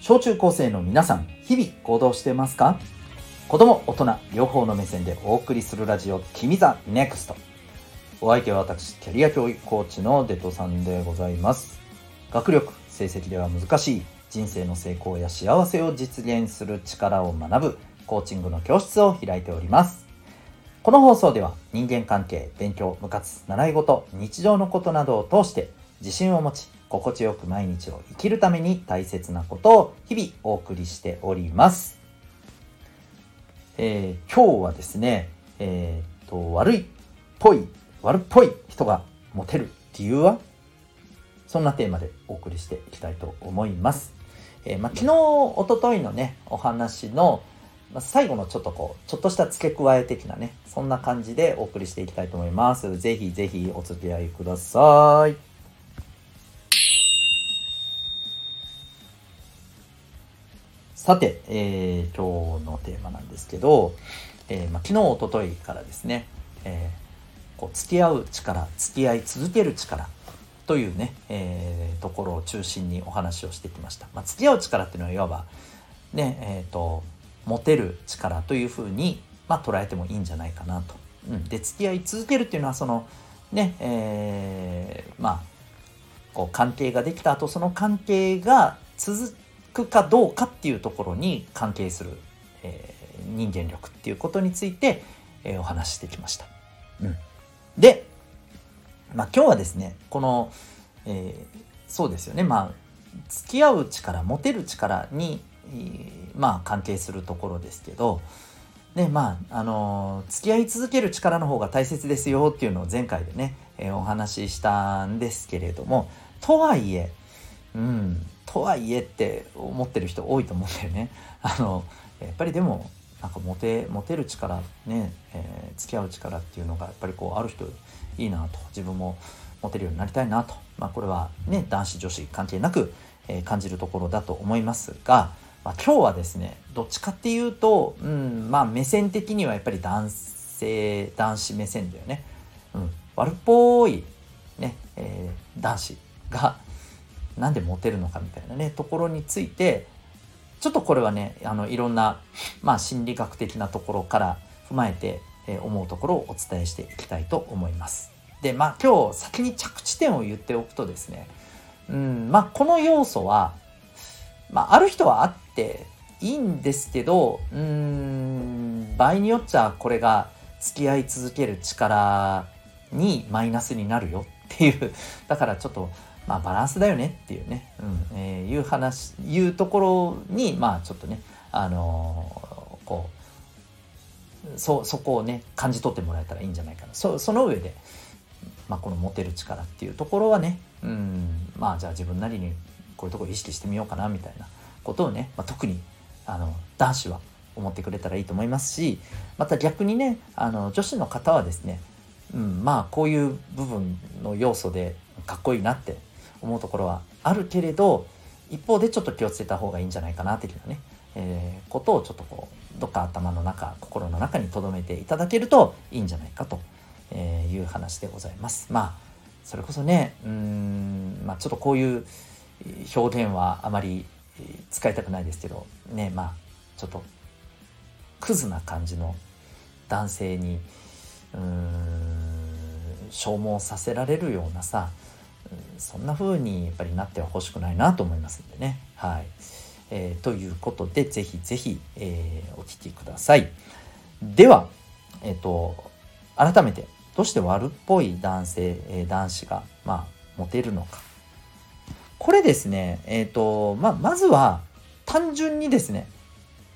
小中高生の皆さん、日々行動してますか？子供、大人、両方の目線でお送りするラジオ、君ザネクスト。お相手は私、キャリア教育コーチのデトさんでございます。学力、成績では難しい人生の成功や幸せを実現する力を学ぶコーチングの教室を開いております。この放送では人間関係、勉強、部活、習い事、日常のことなどを通して自信を持ち、心地よく毎日を生きるために大切なことを日々お送りしております。えー、今日はですね、えー、っと、悪いっぽい、悪っぽい人がモテる理由は？そんなテーマでお送りしていきたいと思います。えー、まあ、昨日、おとといのね、お話の、まあ、最後のちょっとこう、ちょっとした付け加え的なね、そんな感じでお送りしていきたいと思います。ぜひぜひお付き合いください。さて、えー、今日のテーマなんですけど、えーまあ、昨日、おとといからですね、えー、こう付き合う力、付き合い続ける力というね、えー、ところを中心にお話をしてきました。まあ、付き合う力っていうのはいわば、ね、え、ー、と、持てる力というふうに、まあ、捉えてもいいんじゃないかなと。うん、で、付き合い続けるっていうのは、その、ね、えー、まあ、こう関係ができた後、その関係が続くかどうかっていうところに関係する、えー、人間力っていうことについて、えー、お話してきました。うん、で、まあ、今日はですねこの、えー、そうですよねまあ付き合う力モテる力に、まあ、関係するところですけどねまああの付き合い続ける力の方が大切ですよっていうのを前回でね、えー、お話ししたんですけれどもとはいえうん。とはいえって思ってる人多いと思うんだよね。あのやっぱりでもなんかモテモテる力ね、えー、付き合う力っていうのがやっぱりこうある人いいなと。自分も持てるようになりたいなと、まあ、これはね男子女子関係なく、えー、感じるところだと思いますが、まあ、今日はですねどっちかっていうと、うんまあ、目線的にはやっぱり男性男子目線だよね、うん、悪っぽい、ねえー、男子がなんでモテるのかみたいなねところについてちょっとこれはねあのいろんな、まあ、心理学的なところから踏まえてえ思うところをお伝えしていきたいと思います。で、まあ今日先に着地点を言っておくとですね、うん、まあこの要素は、まあある人はあっていいんですけど、うん、場合によっちゃこれが付き合い続ける力にマイナスになるよっていう、だからちょっと、まあバランスだよねっていうね、うん、えー、いう話、いうところに、まあちょっとね、あのー、こう、そそこをね感じ取ってもらえたらいいんじゃないかな。そその上で、まあ、この持てる力っていうところはねうんまあじゃあ自分なりにこういうところ意識してみようかなみたいなことをね、まあ、特にあの男子は思ってくれたらいいと思いますしまた逆にねあの女子の方はですね、うん、まあこういう部分の要素でかっこいいなって思うところはあるけれど一方でちょっと気をつけた方がいいんじゃないかな的なね、えー、ことをちょっとこうどっか頭の中心の中に留めていただけるといいんじゃないかという話でございます。まあそれこそねうん、まあ、ちょっとこういう表現はあまり使いたくないですけどねまあちょっとクズな感じの男性にうん消耗させられるようなさそんな風にやっぱりなっては欲しくないなと思いますんでねはい。えー、ということで、ぜひぜひ、えー、お聞きください。では、えっ、ー、と、改めて、どうして悪っぽい男性、え、男子が、まあ、モテるのか。これですね、えっ、と、まあ、まずは、単純にですね、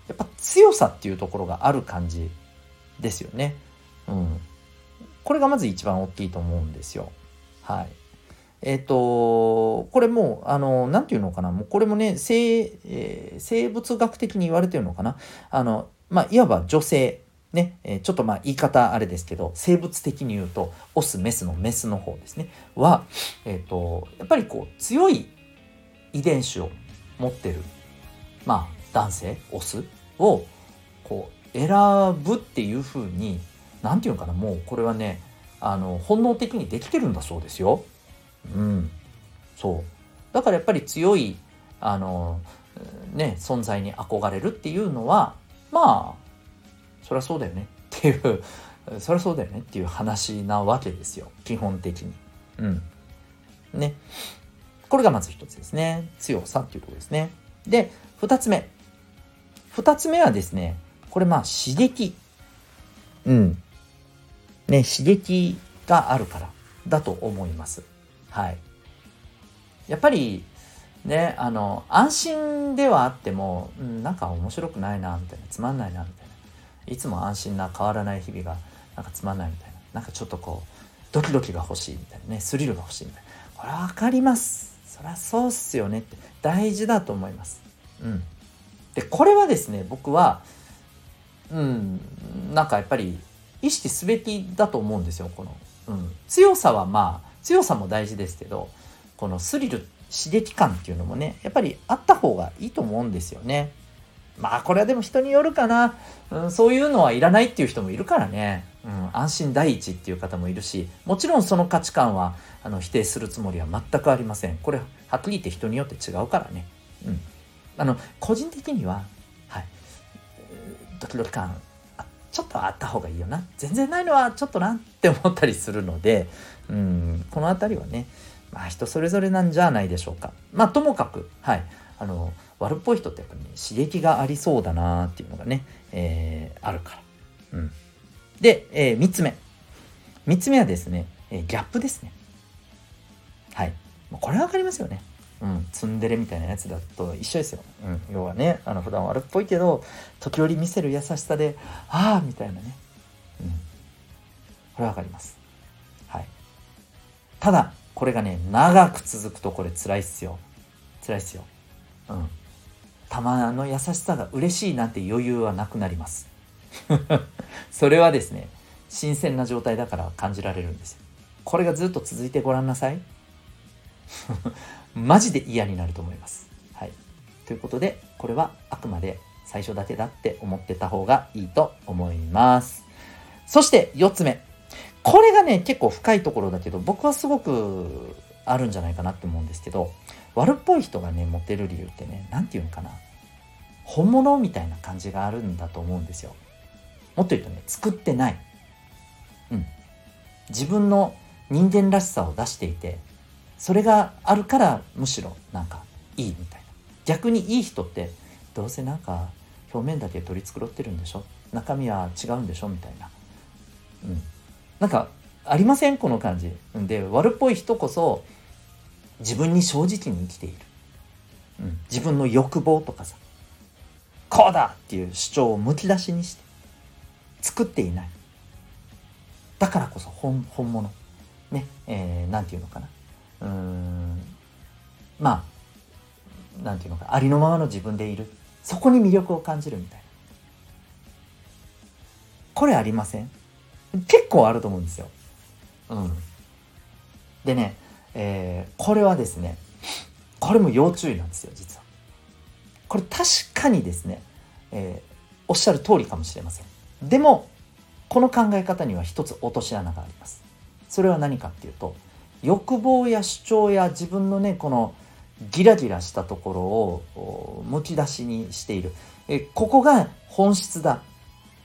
やっぱ強さっていうところがある感じですよね。うん。これがまず一番大きいと思うんですよ。はい。えっ、ー、と、これもう、あの、なんていうのかな、もうこれもね、生、えー、生物学的に言われてるのかな。あの、まあ、いわば女性、ね、え、ちょっとまあ言い方あれですけど、生物的に言うと、オス、メスのメスの方ですね、は、えっ、と、やっぱりこう、強い遺伝子を持ってる、まあ、男性、オスを、こう、選ぶっていうふうに、なんていうのかな、もうこれはね、あの、本能的にできてるんだそうですよ。うん、そうだからやっぱり強いあのね存在に憧れるっていうのはまあそりゃそうだよねっていうそりゃそうだよねっていう話なわけですよ基本的に。うん。ね。これがまず一つですね。強さっていうところですね。で、二つ目。二つ目はですね、これまあ刺激。うん。ね、刺激があるからだと思います。はい。やっぱり、ね、あの、安心ではあっても、うん、なんか面白くないな、みたいな、つまんないな、みたいな。いつも安心な変わらない日々が、なんかつまんないみたいな。なんかちょっとこう、ドキドキが欲しいみたいなね、スリルが欲しいみたいな。これは分かります。そりゃそうっすよねって。大事だと思います。うん。で、これはですね、僕は、うん、なんかやっぱり意識すべきだと思うんですよ。この、うん。強さはまあ、強さも大事ですけど、このスリル、刺激感っていうのもね、やっぱりあった方がいいと思うんですよね。まあこれはでも人によるかな、うん、そういうのはいらないっていう人もいるからね、うん、安心第一っていう方もいるしもちろんその価値観はあの否定するつもりは全くありませんこれはっきり言って人によって違うからね、うん、あの個人的には、はい、ドキドキ感ちょっとあった方がいいよな。全然ないのはちょっとなって思ったりするので、うん、この辺りはねまあ人それぞれなんじゃないでしょうか。まあともかくはい。あの悪っぽい人ってやっぱりね刺激がありそうだなっていうのがね、えー、あるから。うん、で、えー、3つ目。3つ目はですね、えー、ギャップですね。はい。これは分かりますよね。うん、ツンデレみたいなやつだと一緒ですよ。うん、要はね、あの普段悪っぽいけど、時折見せる優しさで、ああみたいなね。うん。これわかります。はい。ただ、これがね、長く続くとこれ辛いっすよ。辛いっすよ。うん。たまの優しさが嬉しいなんて余裕はなくなります それはですね新鮮な状態だから感じられるんですよこれがずっと続いてごらんなさい マジで嫌になると思います。はい。ということでこれはあくまで最初だけだって思ってた方がいいと思います。そして4つ目。これがね結構深いところだけど僕はすごくあるんじゃないかなって思うんですけど悪っぽい人がねモテる理由ってね何て言うのかな。本物みたいな感じがあるんだと思うんですよ。もっと言うとね作ってない。うん。自分の人間らしさを出していてそれがあるからむしろなんかいいみたいな。逆にいい人ってどうせなんか表面だけ取り繕ってるんでしょ？中身は違うんでしょみたいな。うん。なんかありません？この感じ。で悪っぽい人こそ自分に正直に生きている、うん、自分の欲望とかさ。こうだっていう主張をむき出しにして作っていない。だからこそ本本物。ね。えー、なんていうのかな。うん。まあなんていうのかありのままの自分でいる。そこに魅力を感じるみたいな。これありません？結構あると思うんですよ。うん、でねえー、これはですねこれも要注意なんですよ実は。これ確かにですね、えー、おっしゃる通りかもしれません。でもこの考え方には一つ落とし穴があります。それは何かっていうと欲望や主張や自分のねこのギラギラしたところをむき出しにしているえここが本質だ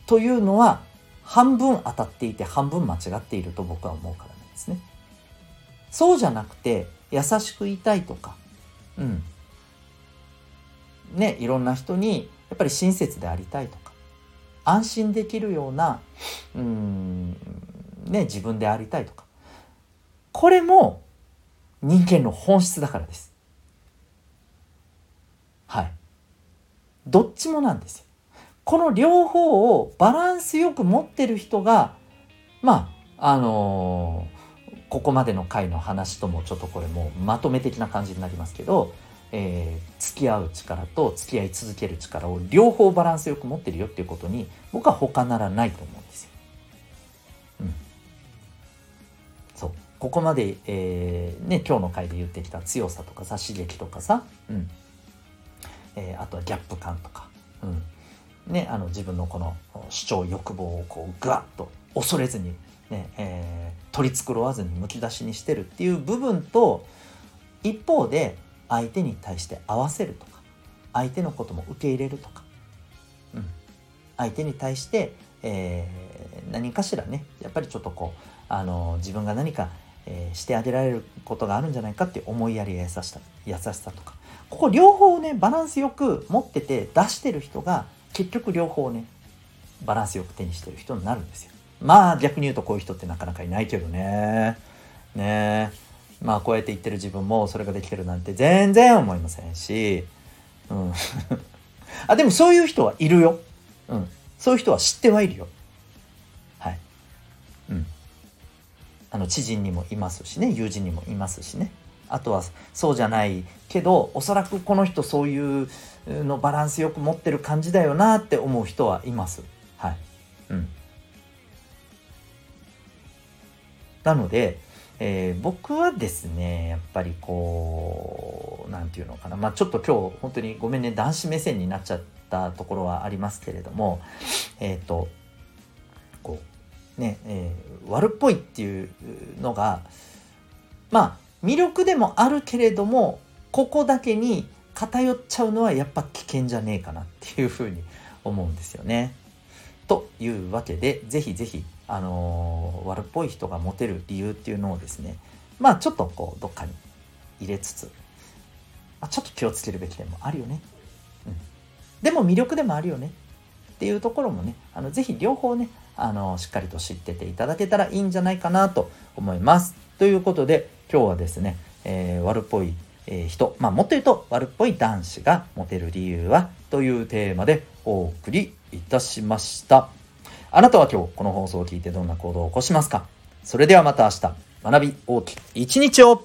というのは半分当たっていて半分間違っていると僕は思うからなんですね。そうじゃなくて優しく言いたいとかうんねいろんな人にやっぱり親切でありたいとか安心できるようなうんね自分でありたいとかこれも人間の本質だからですはいどっちもなんですよこの両方をバランスよく持ってる人がまああのーここまでの回の話ともちょっとこれもうまとめ的な感じになりますけど、えー、付き合う力と付き合い続ける力を両方バランスよく持ってるよっていうことに僕は他ならないと思うんですよ。うん。ここまで、えー、ね、今日の回で言ってきた強さとかさ、刺激とかさ、うん。えー、あとはギャップ感とか、うん。ね、あの自分のこの主張欲望をこうぐわっと恐れずにねえー、取り繕わずにむき出しにしてるっていう部分と一方で相手に対して合わせるとか相手のことも受け入れるとか、うん、相手に対して、えー、何かしらねやっぱりちょっとこうあの自分が何か、えー、してあげられることがあるんじゃないかって思いやりや優しさ優しさとか。ここ両方ねバランスよく持ってて出してる人が結局両方ねバランスよく手にしてる人になるんですよ。まあ逆に言うとこういう人ってなかなかいないけどね。ね。まあこうやって言ってる自分もそれができてるなんて全然思いませんし。うん。あでもそういう人はいるよ。うん。そういう人は知ってはいるよ。あの知人にもいますしね友人にもいますしね。あとはそうじゃないけどおそらくこの人そういうのバランスよく持ってる感じだよなって思う人はいます。はい。うん。なので、えー、僕はですねやっぱりこう何て言うのかな。まあちょっと今日本当にごめんね男子目線になっちゃったところはありますけれどもえっ、ー、とね、えー、悪っぽいっていうのがまあ魅力でもあるけれどもここだけに偏っちゃうのはやっぱ危険じゃねえかなっていうふうに思うんですよね。というわけで是非是非あのー、悪っぽい人がモテる理由っていうのをですねまあちょっとこうどっかに入れつつ、あ、ちょっと気をつけるべき点もあるよね。うん、でも魅力でもあるよねっていうところもねあのぜひ両方ねあのしっかりと知ってていただけたらいいんじゃないかなと思います。ということで今日はですね、えー、悪っぽい、え、人、まあ、もっと言うと悪っぽい男子がモテる理由はというテーマでお送りいたしました。あなたは今日この放送を聞いてどんな行動を起こしますか？それではまた明日、学び大きい一日を